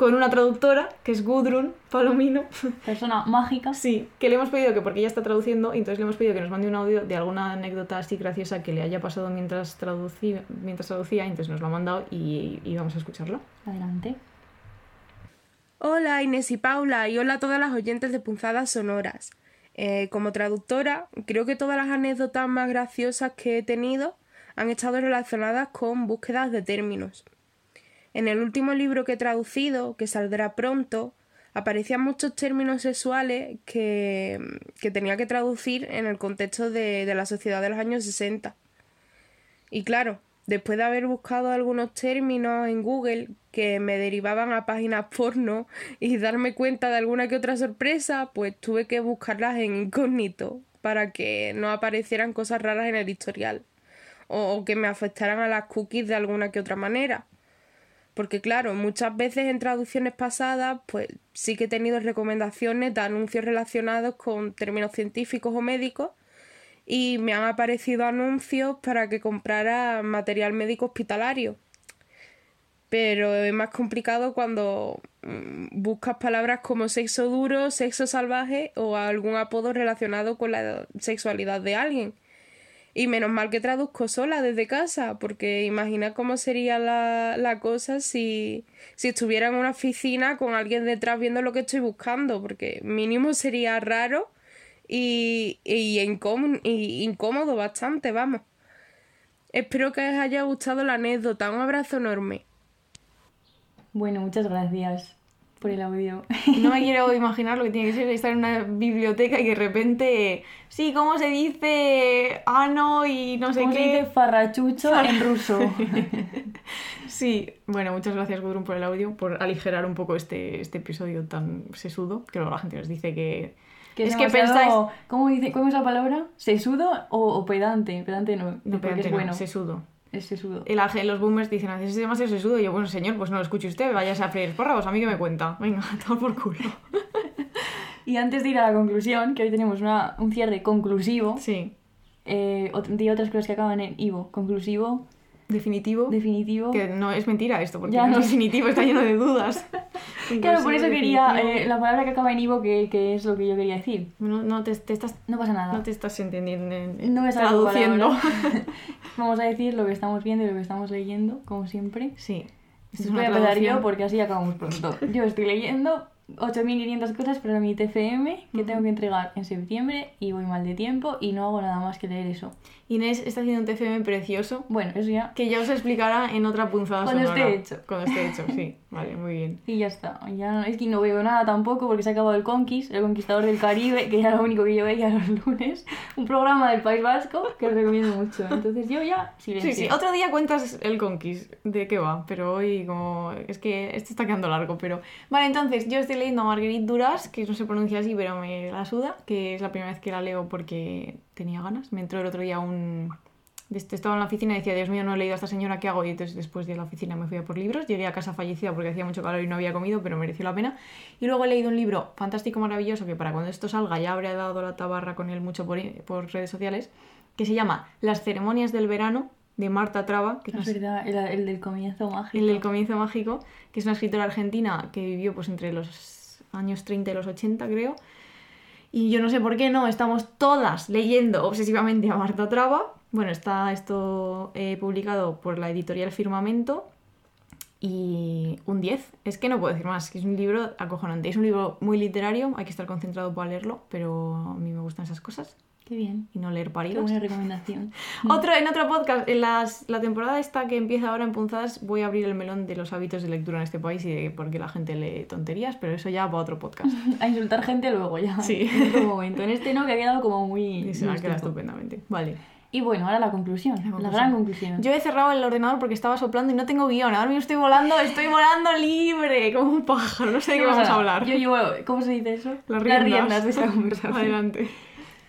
con una traductora, que es Gudrun Palomino, Persona mágica. sí, que le hemos pedido que, porque ella está traduciendo, entonces le hemos pedido que nos mande un audio de alguna anécdota así graciosa que le haya pasado mientras traducía, mientras traducía y entonces nos lo ha mandado y, y vamos a escucharlo. Adelante. Hola Inés y Paula y hola a todas las oyentes de Punzadas Sonoras. Eh, como traductora, creo que todas las anécdotas más graciosas que he tenido han estado relacionadas con búsquedas de términos. En el último libro que he traducido, que saldrá pronto, aparecían muchos términos sexuales que, que tenía que traducir en el contexto de, de la sociedad de los años 60. Y claro, después de haber buscado algunos términos en Google que me derivaban a páginas porno y darme cuenta de alguna que otra sorpresa, pues tuve que buscarlas en incógnito para que no aparecieran cosas raras en el historial o, o que me afectaran a las cookies de alguna que otra manera. Porque claro, muchas veces en traducciones pasadas, pues sí que he tenido recomendaciones de anuncios relacionados con términos científicos o médicos y me han aparecido anuncios para que comprara material médico hospitalario. Pero es más complicado cuando mm, buscas palabras como sexo duro, sexo salvaje o algún apodo relacionado con la sexualidad de alguien. Y menos mal que traduzco sola desde casa, porque imagina cómo sería la, la cosa si, si estuviera en una oficina con alguien detrás viendo lo que estoy buscando, porque mínimo sería raro y, y, incómodo, y incómodo bastante, vamos. Espero que os haya gustado la anécdota. Un abrazo enorme. Bueno, muchas gracias por el audio. No me quiero imaginar lo que tiene que ser estar en una biblioteca y de repente, sí, ¿cómo se dice ano y no sé ¿Cómo se qué? dice farrachucho en ruso? Sí, bueno, muchas gracias Gudrun por el audio, por aligerar un poco este, este episodio tan sesudo, que luego la gente nos dice que... Que es es que pensáis... ¿Cómo, dice, ¿Cómo es la palabra? ¿Sesudo o, o pedante? Pedante no, No, espérate, es no, bueno. sesudo. Es sesudo. Gen- los boomers dicen, "Ah, es demasiado sesudo. Y yo, bueno, señor, pues no lo escuche usted, váyase a freír espárragos, a mí que me cuenta. Venga, todo por culo. Y antes de ir a la conclusión, que hoy tenemos una, un cierre conclusivo, Sí, eh, di otras cosas que acaban en ivo. Conclusivo, definitivo. definitivo. Que no es mentira esto, porque Ya, no no es definitivo, está lleno de dudas. Claro, por eso quería eh, la palabra que acaba en ivo, que, que es lo que yo quería decir. No, no te, te estás, No pasa nada. no te estás entendiendo, en- No me traduciendo. Vamos a decir lo que estamos viendo y lo que estamos leyendo, como siempre. Sí, Esto es Voy a empezar yo porque así acabamos pronto. Yo estoy leyendo 8.500 cosas para mi TFM que tengo que entregar en septiembre y voy mal de tiempo y no hago nada más que leer eso. Inés está haciendo un TFM precioso Bueno, eso ya. que ya os explicará en otra punzada Cuando sonora. esté hecho. Cuando esté hecho, sí. Vale, muy bien. Y ya está. Ya es que no veo nada tampoco porque se ha acabado el Conquist, el Conquistador del Caribe, que era lo único que yo veía los lunes. Un programa del País Vasco que os recomiendo mucho. Entonces yo ya silencio. Sí, sí, otro día cuentas el Conquist, de qué va, pero hoy como... Es que este está quedando largo, pero... Vale, entonces yo estoy leyendo a Marguerite Duras, que no se pronuncia así, pero me la suda, que es la primera vez que la leo porque tenía ganas. Me entró el otro día un... Estaba en la oficina y decía, Dios mío, no he leído a esta señora, ¿qué hago? Y entonces después de la oficina me fui a por libros. Llegué a casa fallecida porque hacía mucho calor y no había comido, pero mereció la pena. Y luego he leído un libro fantástico, maravilloso, que para cuando esto salga ya habré dado la tabarra con él mucho por, por redes sociales, que se llama Las ceremonias del verano, de Marta Traba, que es verdad, el, el del comienzo mágico. el del comienzo mágico, que es una escritora argentina que vivió pues entre los años 30 y los 80, creo. Y yo no sé por qué no, estamos todas leyendo obsesivamente a Marta Traba. Bueno, está esto eh, publicado por la editorial Firmamento y un 10. Es que no puedo decir más, que es un libro acojonante. Es un libro muy literario, hay que estar concentrado para leerlo, pero a mí me gustan esas cosas Qué bien. y no leer Qué paridos. buena recomendación. Otro, en otro podcast, en las- la temporada esta que empieza ahora en Punzadas, voy a abrir el melón de los hábitos de lectura en este país y de por qué la gente lee tonterías, pero eso ya para otro podcast. A insultar gente luego ya. Sí. En otro momento. En este no, que ha quedado como muy. Y se me muy queda estoico. estupendamente. Vale. Y bueno, ahora la conclusión. La, conclusión. gran conclusión. Yo he cerrado el ordenador porque estaba soplando y no tengo guion. Ahora mismo estoy volando, estoy volando libre, como un pájaro. No sé de qué vamos a hablar. Yo llevo, ¿cómo se dice eso? Las riendas. de esta conversación. Adelante.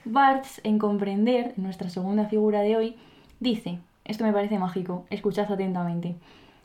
Barthes, en Comprender, nuestra segunda figura de hoy, dice, esto me parece mágico, escuchad atentamente,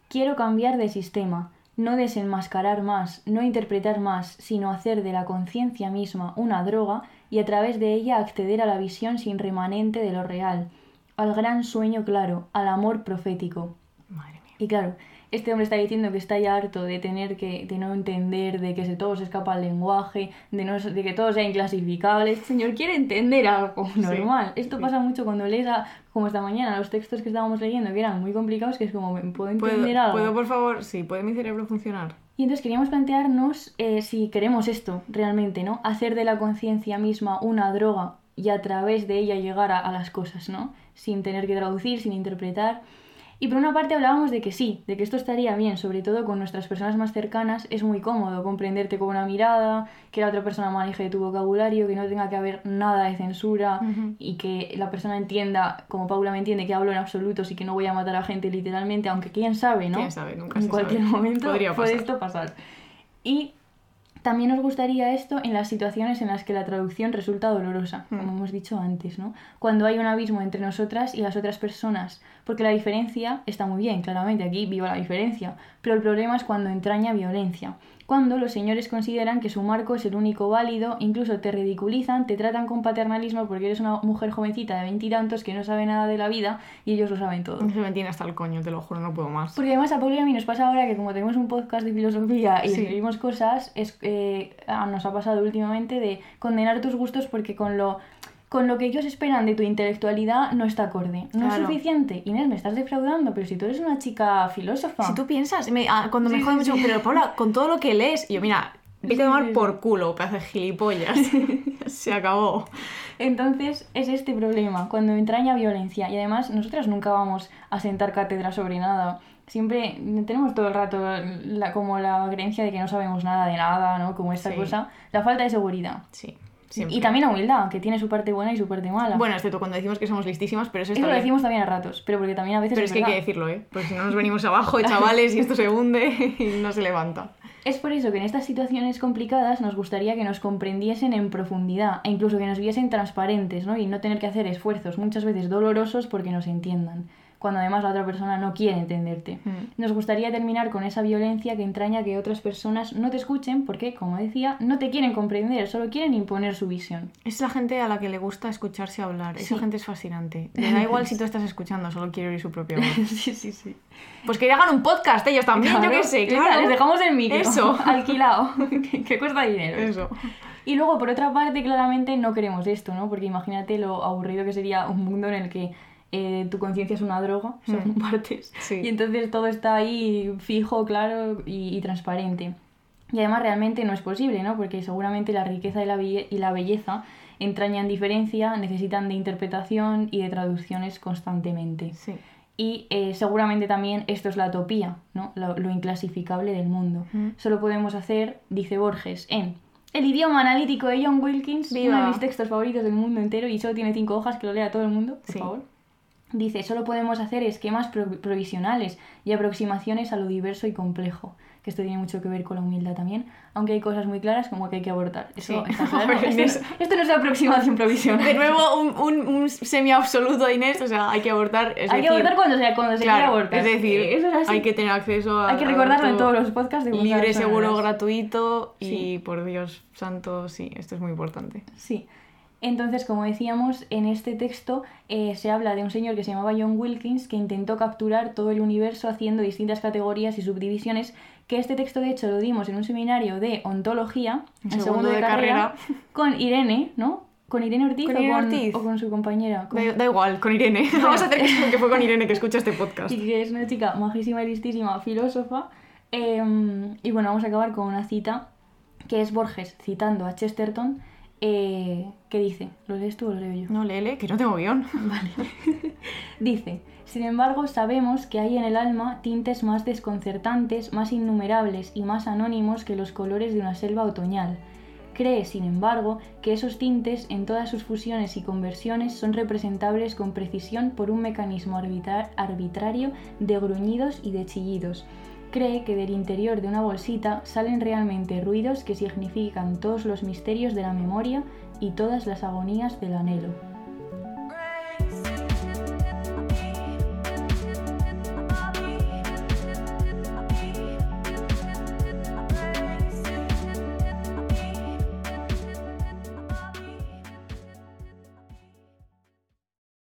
quiero cambiar de sistema, no desenmascarar más, no interpretar más, sino hacer de la conciencia misma una droga y a través de ella acceder a la visión sin remanente de lo real, al gran sueño claro, al amor profético. Madre mía. Y claro, este hombre está diciendo que está ya harto de tener que, de no entender, de que se todo se escapa al lenguaje, de, no, de que todo sea inclasificable. Este señor quiere entender algo normal. Esto sí. pasa mucho cuando lees, a- como esta mañana, los textos que estábamos leyendo, que eran muy complicados, que es como, ¿puedo entender ¿Puedo, algo? ¿Puedo, por favor? Sí, ¿puede mi cerebro funcionar? Y entonces queríamos plantearnos eh, si queremos esto realmente, ¿no? Hacer de la conciencia misma una droga y a través de ella llegar a, a las cosas, ¿no? Sin tener que traducir, sin interpretar. Y por una parte hablábamos de que sí, de que esto estaría bien, sobre todo con nuestras personas más cercanas, es muy cómodo comprenderte con una mirada, que la otra persona maneje tu vocabulario, que no tenga que haber nada de censura y que la persona entienda, como Paula me entiende, que hablo en absolutos y que no voy a matar a gente literalmente, aunque quién sabe, ¿no? Quién sabe, nunca en se cualquier sabe. momento Podría puede pasar. esto pasar. Y también nos gustaría esto en las situaciones en las que la traducción resulta dolorosa, Mm. como hemos dicho antes, ¿no? Cuando hay un abismo entre nosotras y las otras personas, porque la diferencia está muy bien, claramente, aquí viva la diferencia, pero el problema es cuando entraña violencia. Cuando los señores consideran que su marco es el único válido, incluso te ridiculizan, te tratan con paternalismo porque eres una mujer jovencita de veintitantos que no sabe nada de la vida y ellos lo saben todo. Se me tiene hasta el coño, te lo juro, no puedo más. Porque además a Paula y a mí nos pasa ahora que como tenemos un podcast de filosofía y Sí. escribimos cosas, es, eh, ah, nos ha pasado últimamente de condenar tus gustos porque con lo, con lo que ellos esperan de tu intelectualidad no está acorde. No Claro. es suficiente. Inés, me estás defraudando, pero si tú eres una chica filósofa... Si tú piensas, me- ah, cuando me Sí, joden sí, mucho, sí. pero Paula, con todo lo que lees, yo, mira, vete a tomar por culo, pedazo de gilipollas. Se acabó. Entonces es este problema, cuando entraña violencia. Y además nosotras nunca vamos a sentar cátedra sobre nada. Siempre tenemos todo el rato la- como la creencia de que no sabemos nada de nada, ¿no? Como esta Sí. cosa. La falta de seguridad. Sí, siempre. Y también la humildad, que tiene su parte buena y su parte mala. Bueno, excepto cuando decimos que somos listísimas, pero eso está eso lo bien. decimos también a ratos, pero porque también a veces Pero es que hay verdad. que decirlo, ¿eh? Porque si no nos venimos abajo, chavales, y esto se hunde y no se levanta. Es por eso que en estas situaciones complicadas nos gustaría que nos comprendiesen en profundidad e incluso que nos viesen transparentes, ¿no? Y no tener que hacer esfuerzos muchas veces dolorosos porque nos entiendan, cuando además la otra persona no quiere entenderte. Mm. Nos gustaría terminar con esa violencia que entraña que otras personas no te escuchen porque, como decía, no te quieren comprender, solo quieren imponer su visión. Es la gente a la que le gusta escucharse hablar. Esa Sí. gente es fascinante. Le da igual si tú estás escuchando, solo quiere oír su propia voz. sí, sí, sí. Pues que hagan un podcast ellos también, yo qué sé, claro. Les dejamos el micro. Eso. Alquilado. que, que cuesta dinero. Eso. Y luego, por otra parte, claramente no queremos esto, ¿no? Porque imagínate lo aburrido que sería un mundo en el que eh, tu conciencia es una droga, Mm. partes. Sí. Y entonces todo está ahí fijo, claro y, y transparente. Y además realmente no es posible, ¿no? Porque seguramente la riqueza y la, belle- y la belleza entrañan diferencia, necesitan de interpretación y de traducciones constantemente. Sí. Y eh, seguramente también esto es la utopía, ¿no? lo, lo inclasificable del mundo. Mm. Solo podemos hacer, dice Borges, en El idioma analítico de John Wilkins, uno de mis textos favoritos del mundo entero y solo tiene cinco hojas que lo lea todo el mundo, por Sí. favor. Dice, solo podemos hacer esquemas pro- provisionales y aproximaciones a lo diverso y complejo. Que esto tiene mucho que ver con la humildad también, aunque hay cosas muy claras como que hay que abortar. Eso Sí. está claro. Esto, esto no es aproximación provisional. De nuevo, un, un, un semi-absoluto de Inés, o sea, hay que abortar. Es hay que decir, abortar cuando, sea, cuando se quiera abortar. Es decir, eso es así. hay que tener acceso a. Hay que recordarlo en todo todos los podcasts de Libre, seguro, gratuito y Sí. por Dios santo, sí, esto es muy importante. Sí. Entonces, como decíamos, en este texto eh, se habla de un señor que se llamaba John Wilkins que intentó capturar todo el universo haciendo distintas categorías y subdivisiones, que este texto de hecho lo dimos en un seminario de ontología, En segundo de carrera. con Irene, ¿no? ¿Con Irene Ortiz, ¿Con o, Irene con Ortiz? o con su compañera? Con- Da, da igual, con Irene. Vamos a hacer que, que fue con Irene que escucha este podcast. y que es una chica majísima y listísima, filósofa. Eh, y bueno, vamos a acabar con una cita que es Borges citando a Chesterton, eh, que dice, ¿lo lees tú o lo leo yo? No, léele, que no tengo guion. Dice, sin embargo, sabemos que hay en el alma tintes más desconcertantes, más innumerables y más anónimos que los colores de una selva otoñal. Cree, sin embargo, que esos tintes, en todas sus fusiones y conversiones, son representables con precisión por un mecanismo arbitra- arbitrario de gruñidos y de chillidos. Cree que del interior de una bolsita salen realmente ruidos que significan todos los misterios de la memoria y todas las agonías del anhelo.